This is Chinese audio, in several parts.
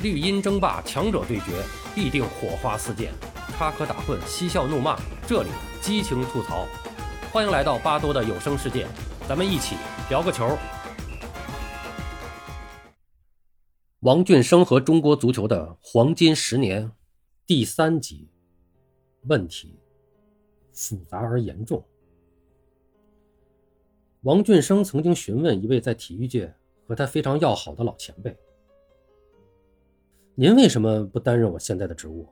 绿茵争霸，强者对决，必定火花四溅，插科打诨，嬉笑怒骂，这里激情吐槽。欢迎来到巴多的有声世界，咱们一起聊个球。王俊生和中国足球的黄金十年，第三集，问题复杂而严重。王俊生曾经询问一位在体育界和他非常要好的老前辈：“您为什么不担任我现在的职务？”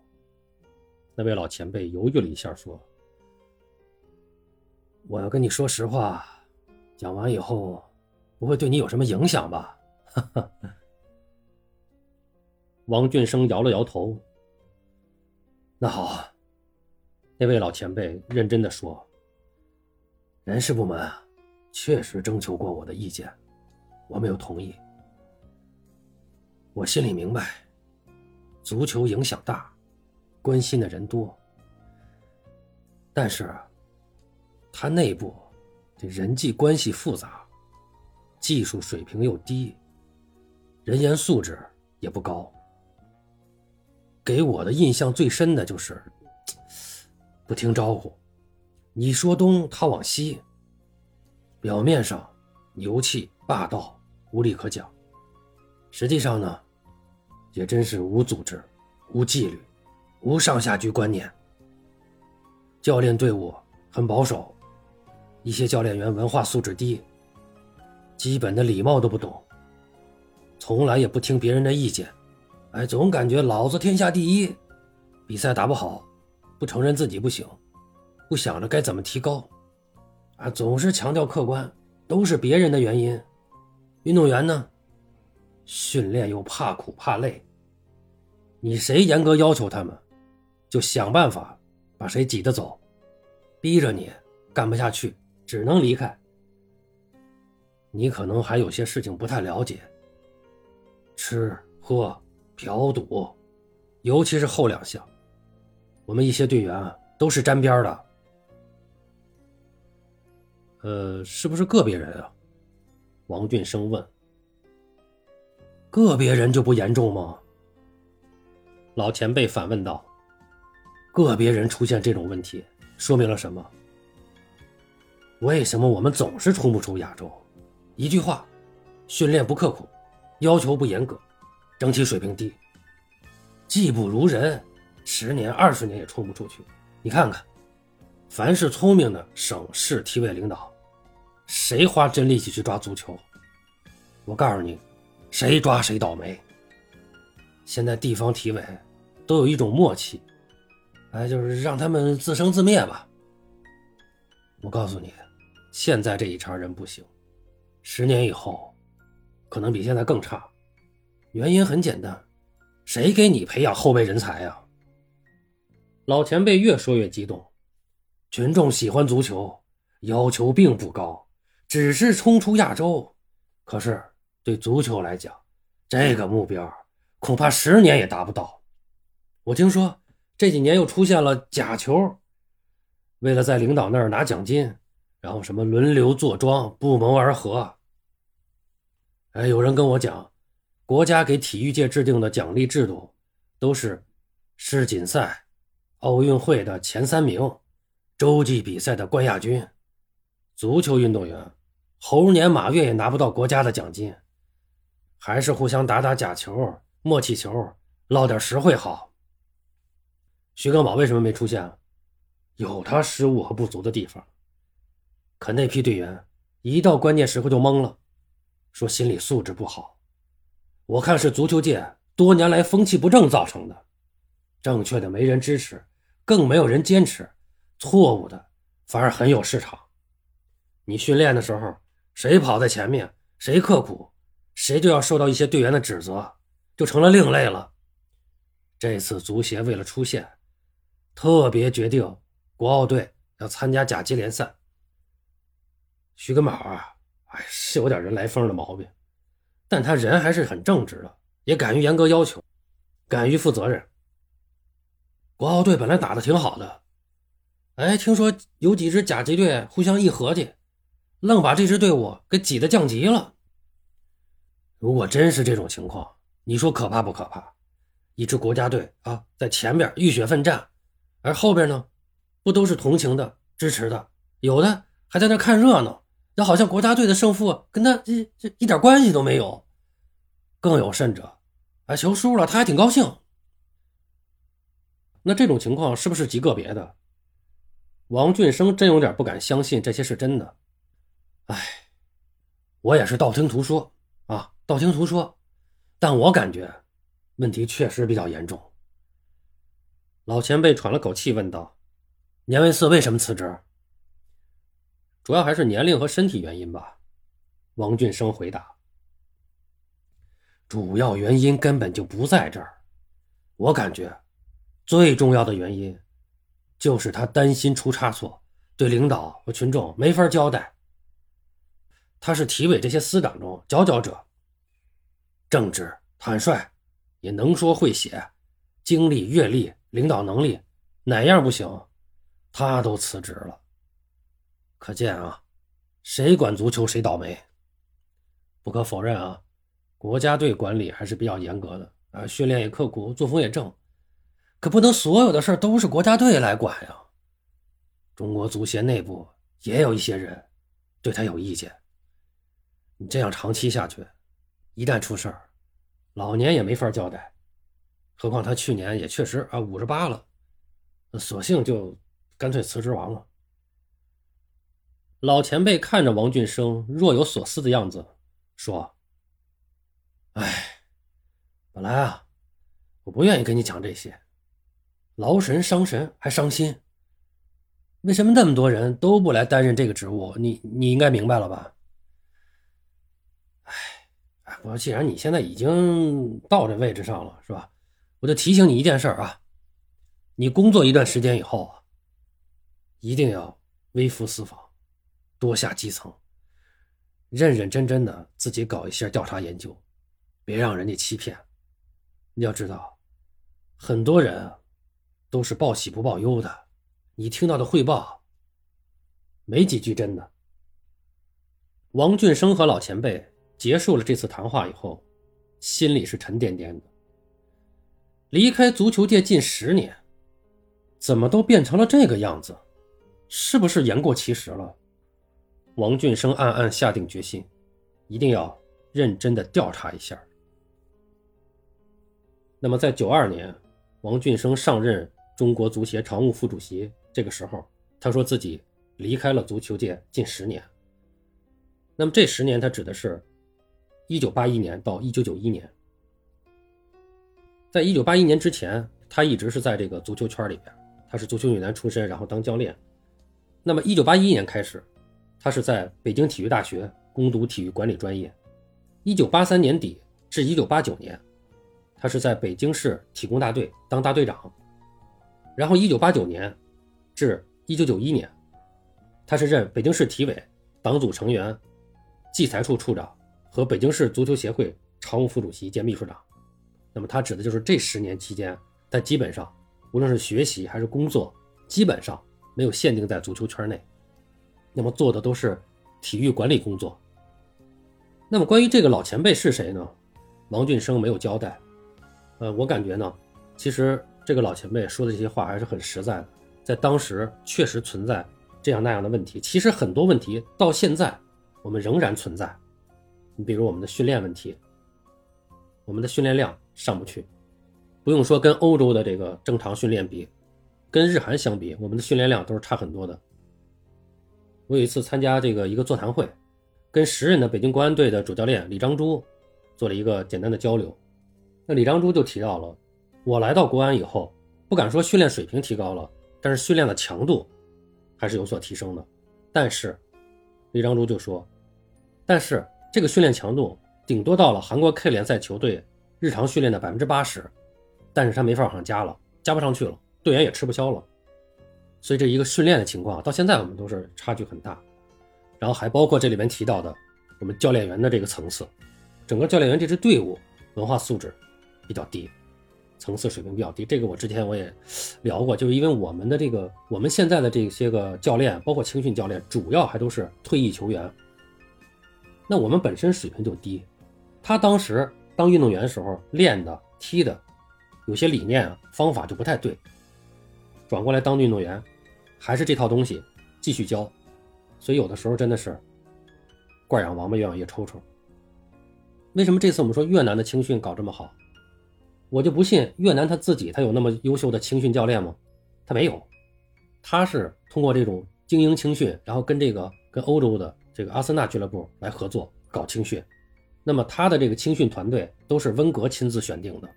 那位老前辈犹豫了一下，说：“我要跟你说实话，讲完以后不会对你有什么影响吧？”哈哈。王俊生摇了摇头。那好，那位老前辈认真的说：“人事部门。”确实征求过我的意见，我没有同意。我心里明白，足球影响大，关心的人多。但是，他内部这人际关系复杂，技术水平又低，人员素质也不高。给我的印象最深的就是不听招呼，你说东，他往西。表面上牛气霸道无理可讲，实际上呢，也真是无组织、无纪律、无上下级观念。教练队伍很保守，一些教练员文化素质低，基本的礼貌都不懂，从来也不听别人的意见，哎，总感觉老子天下第一，比赛打不好，不承认自己不行，不想着该怎么提高。啊，总是强调客观，都是别人的原因。运动员呢，训练又怕苦怕累。你谁严格要求他们，就想办法把谁挤得走，逼着你干不下去，只能离开。你可能还有些事情不太了解，吃喝嫖赌，尤其是后两项，我们一些队员啊都是沾边的。呃，是不是个别人啊？王俊生问。个别人就不严重吗？老前辈反问道。个别人出现这种问题，说明了什么？为什么我们总是冲不出亚洲？一句话，训练不刻苦，要求不严格，整体水平低，技不如人，十年二十年也冲不出去。你看看，凡是聪明的省市体委领导。谁花真力气去抓足球？我告诉你，谁抓谁倒霉。现在地方体委都有一种默契，哎，就是让他们自生自灭吧。我告诉你，现在这一茬人不行，十年以后可能比现在更差。原因很简单，谁给你培养后备人才呀？老前辈越说越激动，群众喜欢足球，要求并不高。只是冲出亚洲，可是对足球来讲，这个目标恐怕十年也达不到。我听说这几年又出现了假球，为了在领导那儿拿奖金，然后什么轮流坐庄、不谋而合。哎，有人跟我讲，国家给体育界制定的奖励制度，都是世锦赛、奥运会的前三名，洲际比赛的冠亚军，足球运动员。猴年马月也拿不到国家的奖金，还是互相打打假球、默契球，捞点实惠好。徐根宝为什么没出现？有他失误和不足的地方，可那批队员一到关键时刻就懵了，说心理素质不好。我看是足球界多年来风气不正造成的，正确的没人支持，更没有人坚持，错误的反而很有市场。你训练的时候。谁跑在前面，谁刻苦，谁就要受到一些队员的指责，就成了另类了。这次足协为了出线，特别决定国奥队要参加甲级联赛。徐根宝啊，哎，是有点人来疯的毛病，但他人还是很正直的，也敢于严格要求，敢于负责任。国奥队本来打的挺好的，哎，听说有几支甲级队互相一合计。愣把这支队伍给挤得降级了。如果真是这种情况，你说可怕不可怕？一支国家队啊，在前边浴血奋战，而后边呢，不都是同情的、支持的？有的还在那看热闹，那好像国家队的胜负跟他这这一点关系都没有。更有甚者，啊，球输了他还挺高兴。那这种情况是不是极个别的？王俊生真有点不敢相信这些是真的。哎，我也是道听途说啊，道听途说，但我感觉。问题确实比较严重。老前辈喘了口气，问道：“年维四为什么辞职？主要还是年龄和身体原因吧。”王俊生回答：“主要原因根本就不在这儿。我感觉最重要的原因就是他担心出差错，对领导和群众没法交代。他是体委这些司长中佼佼者，正直坦率。”也能说会写，经历阅历、领导能力，哪样不行？他都辞职了。可见啊，谁管足球谁倒霉。不可否认啊，国家队管理还是比较严格的啊，训练也刻苦，作风也正。可不能所有的事都是国家队来管呀。中国足协内部也有一些人对他有意见。你这样长期下去，一旦出事儿。老年也没法交代，何况他去年也确实啊五十八了，索性就干脆辞职完了。老前辈看着王俊生若有所思的样子，说：“哎，本来啊，我不愿意跟你讲这些，劳神伤神还伤心。为什么那么多人都不来担任这个职务？你你应该明白了吧？”哎我说，既然你现在已经到这位置上了，是吧？我就提醒你一件事啊，你工作一段时间以后啊，一定要微服私访，多下基层，认认真真的自己搞一些调查研究，别让人家欺骗。你要知道，很多人都是报喜不报忧的，你听到的汇报没几句真的。王俊生和老前辈。结束了这次谈话以后，心里是沉甸甸的。离开足球界近十年，怎么都变成了这个样子？是不是言过其实了？王俊生暗暗下定决心，一定要认真的调查一下。那么，在九二年，王俊生上任中国足协常务副主席，这个时候，他说自己离开了足球界近十年。那么，这十年他指的是？一九八一年到一九九一年，在一九八一年之前，他一直是在这个足球圈里边，他是足球运动员出身，然后当教练。那么一九八一年开始，他是在北京体育大学攻读体育管理专业。一九八三年底至一九八九年，他是在北京市体工大队当大队长。然后一九八九年至一九九一年，他是任北京市体委党组成员、计财处处长。和北京市足球协会常务副主席兼秘书长，那么他指的就是这十年期间，他基本上无论是学习还是工作，基本上没有限定在足球圈内，那么做的都是体育管理工作。那么关于这个老前辈是谁呢？王俊生没有交代。呃，我感觉呢，其实这个老前辈说的这些话还是很实在的，在当时确实存在这样那样的问题。其实很多问题到现在我们仍然存在。你比如我们的训练问题，我们的训练量上不去，不用说跟欧洲的这个正常训练比，跟日韩相比，我们的训练量都是差很多的。我有一次参加这个一个座谈会，跟时任的北京国安队的主教练李章洙做了一个简单的交流。那李章洙就提到了，我来到国安以后，不敢说训练水平提高了，但是训练的强度还是有所提升的。但是李章洙就说，但是。这个训练强度顶多到了韩国 K 联赛球队日常训练的百分之八十，但是他没法往上加了，加不上去了，队员也吃不消了。所以这一个训练的情况到现在我们都是差距很大。然后还包括这里面提到的我们教练员的这个层次，整个教练员这支队伍文化素质比较低，层次水平比较低。这个我之前我也聊过，就是因为我们的这个我们现在的这些个教练，包括青训教练，主要还都是退役球员。那我们本身水平就低，他当时当运动员的时候练的、踢的，有些理念啊方法就不太对，转过来当运动员，还是这套东西继续教，所以有的时候真的是惯养王八，越养越抽抽。为什么这次我们说越南的青训搞这么好？我就不信越南他自己他有那么优秀的青训教练吗？他没有，他是通过这种精英青训，然后跟这个跟欧洲的这个阿森纳俱乐部来合作搞青训。那么他的这个青训团队都是温格亲自选定的，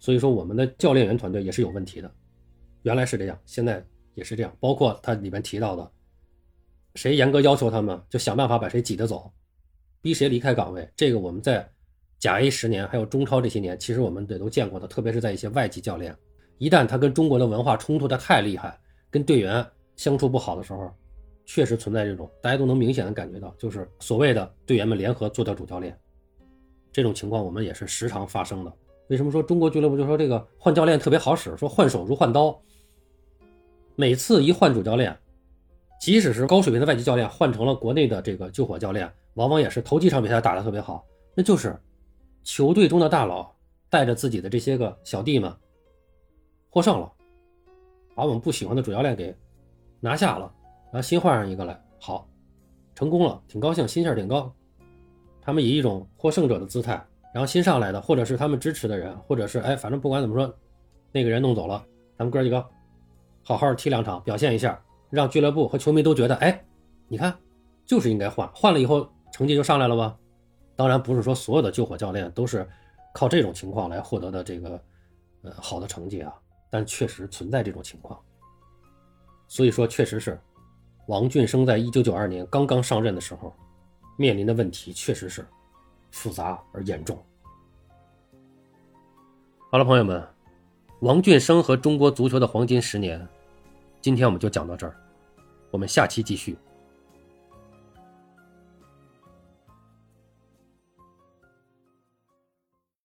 所以说我们的教练员团队也是有问题的，原来是这样，现在也是这样。包括他里面提到的，谁严格要求他们，就想办法把谁挤得走，逼谁离开岗位。这个我们在甲 A 十年还有中超这些年，其实我们也都见过的，特别是在一些外籍教练，一旦他跟中国的文化冲突的太厉害，跟队员相处不好的时候。确实存在这种，大家都能明显的感觉到，就是所谓的队员们联合做掉主教练，这种情况我们也是时常发生的。为什么说中国俱乐部就说这个换教练特别好使？说换手如换刀，每次一换主教练，即使是高水平的外籍教练换成了国内的这个救火教练，往往也是头几场比赛打得特别好，那就是球队中的大佬带着自己的这些个小弟们获胜了，把我们不喜欢的主教练给拿下了。然后新换上一个来，好，成功了，挺高兴，心气儿挺高。他们以一种获胜者的姿态，然后新上来的，或者是他们支持的人，或者是哎，反正不管怎么说，那个人弄走了，咱们哥几个好好踢两场，表现一下，让俱乐部和球迷都觉得，哎，你看，就是应该换，换了以后成绩就上来了吧？当然不是说所有的救火教练都是靠这种情况来获得的这个呃好的成绩啊，但确实存在这种情况。所以说，确实是。王俊生在一九九二年刚刚上任的时候，面临的问题确实是复杂而严重。好了，朋友们，王俊生和中国足球的黄金十年，今天我们就讲到这儿，我们下期继续。